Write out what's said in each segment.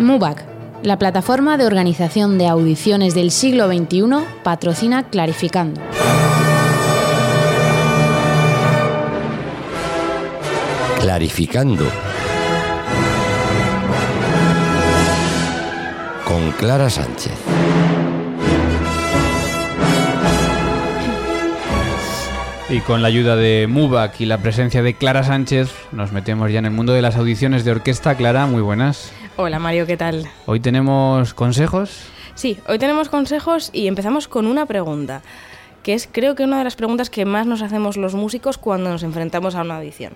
MUBAC, la plataforma de organización de audiciones del siglo XXI, patrocina Clarificando. Clarificando. Con Clara Sánchez. Y con la ayuda de MUBAC y la presencia de Clara Sánchez, nos metemos ya en el mundo de las audiciones de orquesta. Clara, muy buenas. Hola Mario, ¿qué tal? Hoy tenemos consejos. Sí, hoy tenemos consejos y empezamos con una pregunta, que es creo que una de las preguntas que más nos hacemos los músicos cuando nos enfrentamos a una audición.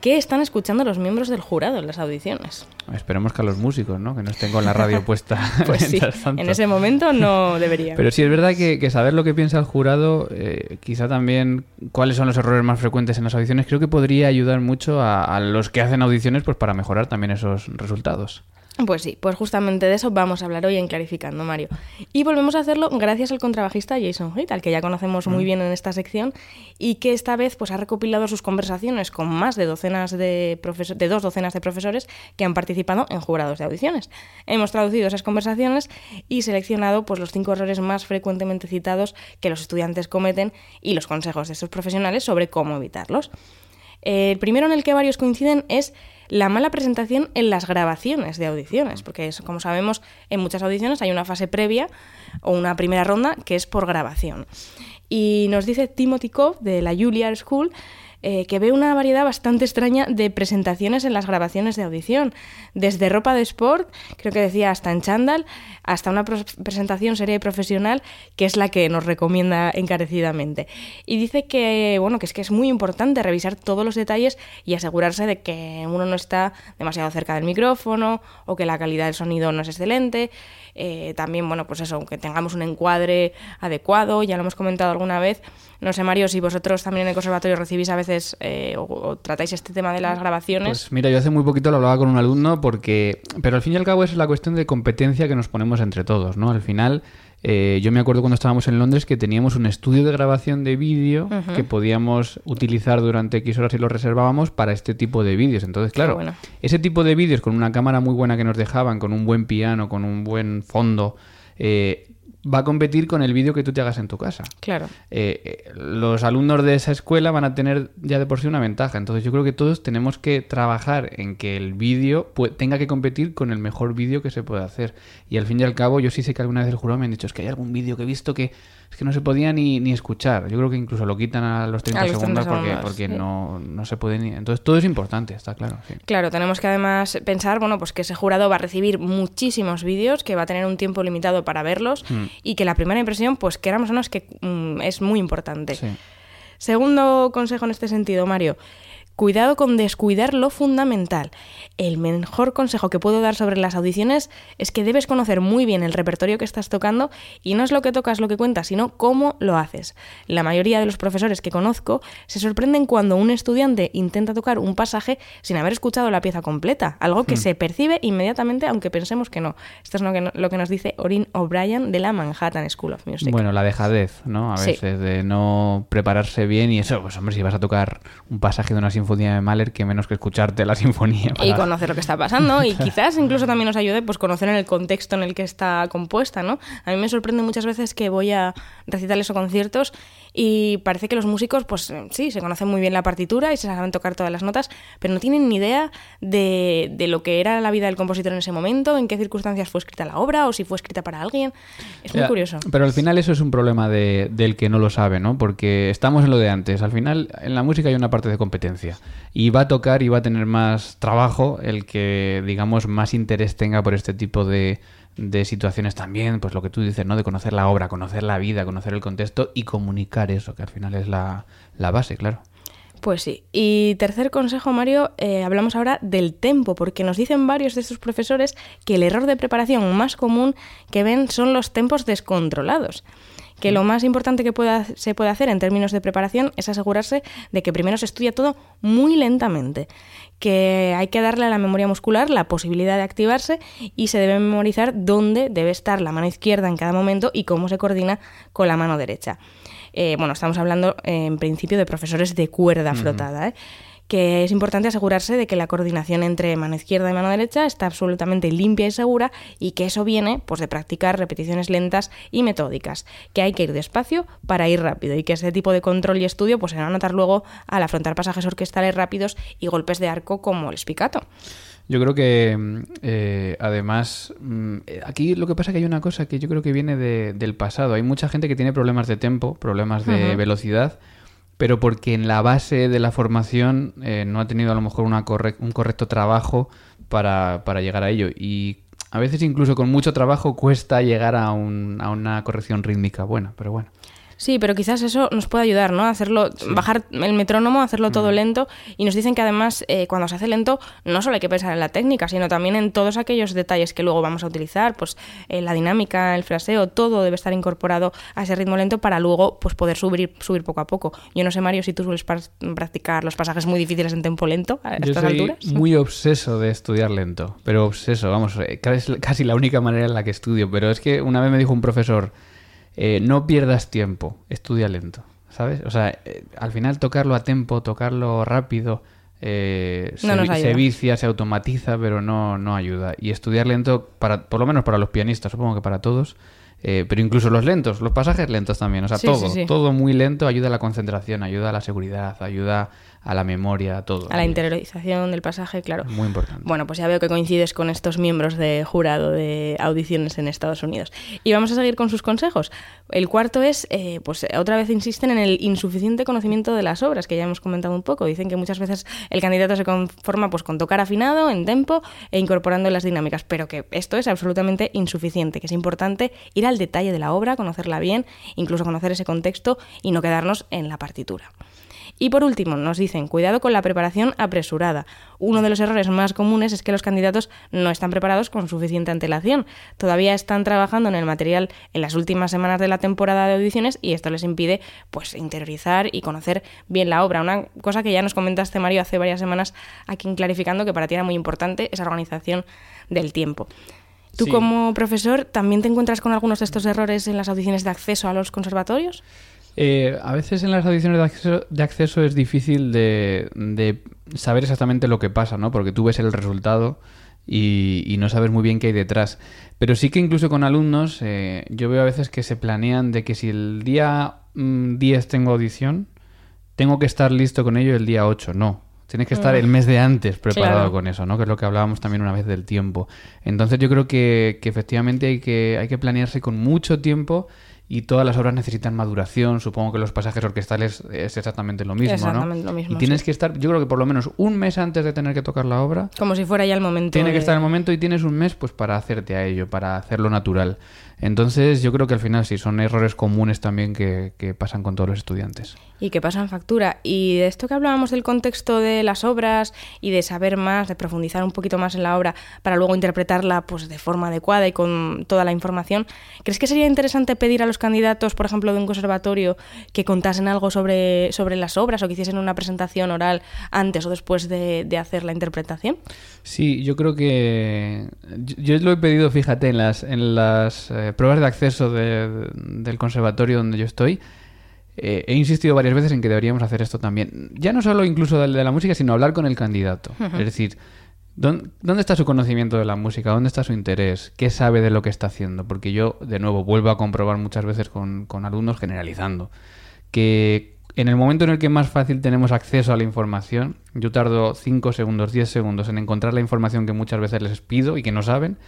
¿Qué están escuchando los miembros del jurado en las audiciones? Esperemos que a los músicos, ¿no? Que no estén con la radio puesta. Pues sí, tanto. en ese momento no debería. Pero sí es verdad que, que saber lo que piensa el jurado, eh, quizá también cuáles son los errores más frecuentes en las audiciones, creo que podría ayudar mucho a, a los que hacen audiciones pues para mejorar también esos resultados. Pues sí, pues justamente de eso vamos a hablar hoy en Clarificando, Mario. Y volvemos a hacerlo gracias al contrabajista Jason Heath, al que ya conocemos muy bien en esta sección, y que esta vez pues, ha recopilado sus conversaciones con más de, docenas de, de dos docenas de profesores que han participado en jurados de audiciones. Hemos traducido esas conversaciones y seleccionado pues, los cinco errores más frecuentemente citados que los estudiantes cometen y los consejos de estos profesionales sobre cómo evitarlos. El primero en el que varios coinciden es la mala presentación en las grabaciones de audiciones, porque es- como sabemos en muchas audiciones hay una fase previa o una primera ronda que es por grabación. Y nos dice Timothy Cobb de la Juilliard School eh, que ve una variedad bastante extraña de presentaciones en las grabaciones de audición, desde ropa de sport, creo que decía hasta en chándal, hasta una presentación seria y profesional, que es la que nos recomienda encarecidamente. Y dice que, bueno, que es que es muy importante revisar todos los detalles y asegurarse de que uno no está demasiado cerca del micrófono o que la calidad del sonido no es excelente. Eh, también, bueno, pues eso, que tengamos un encuadre adecuado, ya lo hemos comentado alguna vez. No sé, Mario, si vosotros también en el conservatorio recibís a veces eh, o, o tratáis este tema de las grabaciones. Pues mira, yo hace muy poquito lo hablaba con un alumno porque... Pero al fin y al cabo es la cuestión de competencia que nos ponemos entre todos, ¿no? Al final, eh, yo me acuerdo cuando estábamos en Londres que teníamos un estudio de grabación de vídeo que podíamos utilizar durante X horas y lo reservábamos para este tipo de vídeos. Entonces, claro, bueno. ese tipo de vídeos con una cámara muy buena que nos dejaban, con un buen piano, con un buen fondo... eh, va a competir con el vídeo que tú te hagas en tu casa Claro. eh, eh, los alumnos de esa escuela van a tener ya de por sí una ventaja. Entonces yo creo que todos tenemos que trabajar en que el vídeo tenga que competir con el mejor vídeo que se puede hacer. Y al fin y al cabo yo sí sé que alguna vez el jurado me han dicho es que hay algún vídeo que he visto que es que no se podía ni, ni escuchar. Yo creo que incluso lo quitan a los 30 A los 30 segundos porque, segundos, porque sí. no, no se puede ni... Entonces todo es importante, está claro. sí. Claro, tenemos que además pensar, bueno, pues que ese jurado va a recibir muchísimos vídeos, que va a tener un tiempo limitado para verlos Mm. Y que la primera impresión, pues queramos o no, es que mm, es muy importante. Sí. Segundo consejo en este sentido, Mario. Cuidado con descuidar lo fundamental. El mejor consejo que puedo dar sobre las audiciones es que debes conocer muy bien el repertorio que estás tocando y no es lo que tocas lo que cuentas, sino cómo lo haces. La mayoría de los profesores que conozco se sorprenden cuando un estudiante intenta tocar un pasaje sin haber escuchado la pieza completa, algo que se percibe inmediatamente aunque pensemos que no. Esto es lo que, no- lo que nos dice Orin O'Brien de la Manhattan School of Music. Bueno, la dejadez, ¿no? A Sí. veces de no prepararse bien y eso, pues hombre, si vas a tocar un pasaje de una sinfonía de Mahler, que menos que escucharte la sinfonía. y conocer lo que está pasando y quizás incluso también nos ayude pues conocer en el contexto en el que está compuesta, ¿no? A mí me sorprende muchas veces que voy a recitales o conciertos y parece que los músicos pues sí, se conocen muy bien la partitura y se saben tocar todas las notas, pero no tienen ni idea de, de lo que era la vida del compositor en ese momento, en qué circunstancias fue escrita la obra o si fue escrita para alguien. Es muy Ya, curioso. Pero al final eso es un problema de- del que no lo sabe, ¿no? Porque estamos en lo de antes. Al final en la música hay una parte de competencia. Y va a tocar y va a tener más trabajo el que, digamos, más interés tenga por este tipo de, de situaciones también. Pues lo que tú dices, ¿no? De conocer la obra, conocer la vida, conocer el contexto y comunicar eso, que al final es la, la base, claro. Pues sí. Y tercer consejo, Mario, eh, hablamos ahora del tempo, porque nos dicen varios de estos profesores que el error de preparación más común que ven son los tempos descontrolados. Que lo más importante que pueda, se puede hacer en términos de preparación es asegurarse de que primero se estudia todo muy lentamente, que hay que darle a la memoria muscular la posibilidad de activarse y se debe memorizar dónde debe estar la mano izquierda en cada momento y cómo se coordina con la mano derecha. Eh, bueno, estamos hablando eh, en principio de profesores de cuerda frotada, ¿eh? Que es importante asegurarse de que la coordinación entre mano izquierda y mano derecha está absolutamente limpia y segura y que eso viene pues, de practicar repeticiones lentas y metódicas, que hay que ir despacio para ir rápido y que ese tipo de control y estudio pues, se va a notar luego al afrontar pasajes orquestales rápidos y golpes de arco como el spicato. Yo creo que mm, eh, además mm, aquí lo que pasa es que hay una cosa que yo creo que viene del pasado. Hay mucha gente que tiene problemas de tempo, problemas de velocidad, pero porque en la base de la formación eh, no ha tenido a lo mejor una un correcto trabajo para, para, llegar a ello. Y a veces incluso con mucho trabajo cuesta llegar a, un, a una corrección rítmica buena, pero bueno. Sí, pero quizás eso nos puede ayudar, ¿no? hacerlo, bajar el metrónomo, hacerlo todo mm. lento. Y nos dicen que además, eh, cuando se hace lento, no solo hay que pensar en la técnica, sino también en todos aquellos detalles que luego vamos a utilizar, pues eh, la dinámica, el fraseo, todo debe estar incorporado a ese ritmo lento para luego pues poder subir, subir poco a poco. Yo no sé, Mario, si tú sueles practicar los pasajes muy difíciles en tempo lento a Yo estas soy Muy obseso de estudiar lento, pero obseso, vamos, eh, casi la única manera en la que estudio. Pero es que una vez me dijo un profesor eh, no pierdas tiempo, estudia lento, ¿sabes? O sea, eh, al final tocarlo a tiempo, tocarlo rápido, eh, se, vicia, se automatiza, pero no, no ayuda. Y estudiar lento, para, por lo menos para los pianistas, supongo que para todos, pero incluso los lentos, los pasajes lentos también, o sea, todo, todo muy lento ayuda a la concentración, ayuda a la seguridad, ayuda a la memoria, a todo. A la interiorización del pasaje, claro. Muy importante. Bueno, pues ya veo que coincides con estos miembros de jurado de audiciones en Estados Unidos. Y vamos a seguir con sus consejos. El cuarto es, eh, pues otra vez insisten en el insuficiente conocimiento de las obras, que ya hemos comentado un poco. Dicen que muchas veces el candidato se conforma pues con tocar afinado, en tempo e incorporando las dinámicas, pero que esto es absolutamente insuficiente, que es importante ir al detalle de la obra, conocerla bien, incluso conocer ese contexto y no quedarnos en la partitura. Y por último, nos dicen, cuidado con la preparación apresurada. Uno de los errores más comunes es que los candidatos no están preparados con suficiente antelación. Todavía están trabajando en el material en las últimas semanas de la temporada de audiciones y esto les impide pues interiorizar y conocer bien la obra. Una cosa que ya nos comentaste, Mario, hace varias semanas aquí en Clarificando, que para ti era muy importante, esa organización del tiempo. ¿Tú como profesor también te encuentras con algunos de estos errores en las audiciones de acceso a los conservatorios? Eh, a veces en las audiciones de acceso, es difícil de, saber exactamente lo que pasa, ¿no? Porque tú ves el resultado y, no sabes muy bien qué hay detrás. Pero sí que incluso con alumnos, eh, yo veo a veces que se planean de que si el día 10 mm, tengo audición, tengo que estar listo con ello el día 8. No, Tienes que estar el mes de antes preparado con eso, ¿no? Que es lo que hablábamos también una vez del tiempo. Entonces yo creo que, que efectivamente hay que, hay que planearse con mucho tiempo y todas las obras necesitan maduración. Supongo que los pasajes orquestales es exactamente lo mismo, exactamente Lo mismo, y tienes que estar, yo creo que por lo menos un mes antes de tener que tocar la obra. Como si fuera ya el momento. Tiene que estar el momento y tienes un mes pues para hacerte a ello, para hacerlo natural. Entonces yo creo que al final sí, son errores comunes también que, pasan con todos los estudiantes. Y que pasan factura. Y de esto que hablábamos del contexto de las obras y de saber más, de profundizar un poquito más en la obra para luego interpretarla pues de forma adecuada y con toda la información, ¿crees que sería interesante pedir a los candidatos, por ejemplo, de un conservatorio, que contasen algo sobre, sobre las obras o que hiciesen una presentación oral antes o después de, hacer la interpretación? Sí, yo creo que yo, lo he pedido, fíjate, en las, en las eh, pruebas de acceso del conservatorio donde yo estoy, eh, he insistido varias veces en que deberíamos hacer esto también. Ya no solo incluso de, la música, sino hablar con el candidato. Es decir, ¿dónde, está su conocimiento de la música? ¿Dónde está su interés? ¿Qué sabe de lo que está haciendo? Porque yo, de nuevo, vuelvo a comprobar muchas veces con, con alumnos generalizando que en el momento en el que más fácil tenemos acceso a la información, yo tardo 5 segundos, 10 segundos en encontrar la información que muchas veces les pido y que no saben,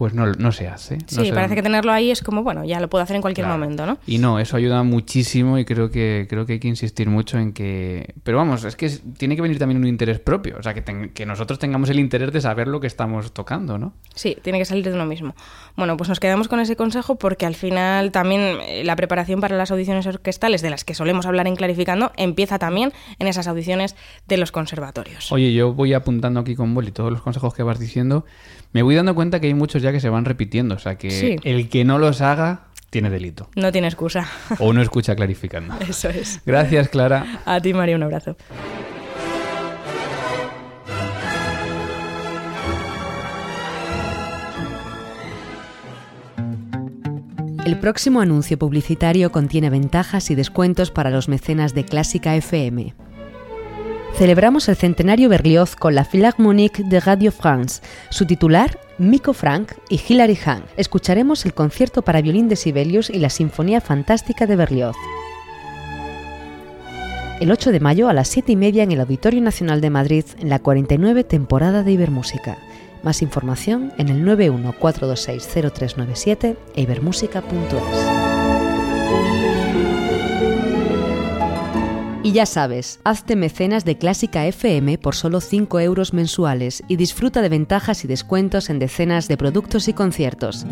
pues no, no se hace. sí, parece que tenerlo ahí es como, bueno, ya lo puedo hacer en cualquier momento, ¿no? Y no, eso ayuda muchísimo y creo que, creo que hay que insistir mucho en que... Pero vamos, es que tiene que venir también un interés propio, o sea, que, que nosotros tengamos el interés de saber lo que estamos tocando, ¿no? Sí, tiene que salir de lo mismo. Bueno, pues nos quedamos con ese consejo porque al final también eh, la preparación para las audiciones orquestales, de las que solemos hablar en Clarificando, empieza también en esas audiciones de los conservatorios. Oye, yo voy apuntando aquí con boli todos los consejos que vas diciendo me voy dando cuenta que hay muchos ya que se van repitiendo. O sea, que el que no los haga tiene delito. No tiene excusa. O no escucha clarificando. Eso es. Gracias, Clara. A ti, María, un abrazo. El próximo anuncio publicitario contiene ventajas y descuentos para los mecenas de Clásica FM. Celebramos el centenario Berlioz con la Philharmonique de Radio France. Su titular, Miko Frank y Hilary Hahn. Escucharemos el concierto para violín de Sibelius y la Sinfonía Fantástica de Berlioz. El 8 de mayo a las 7 y media en el Auditorio Nacional de Madrid, en la 49 temporada de Ibermúsica. Más información en el 914260397 e ibermúsica.es. Y ya sabes, hazte mecenas de Clásica FM por solo 5 euros mensuales y disfruta de ventajas y descuentos en decenas de productos y conciertos.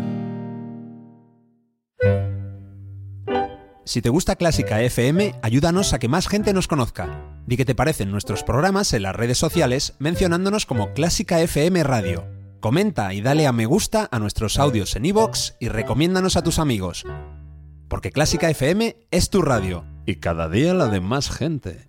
Si te gusta Clásica FM, ayúdanos a que más gente nos conozca. Di que te parecen nuestros programas en las redes sociales mencionándonos como Clásica FM Radio. Comenta y dale a me gusta a nuestros audios en iVoox y recomiéndanos a tus amigos. Porque Clásica FM es tu radio y cada día la de más gente.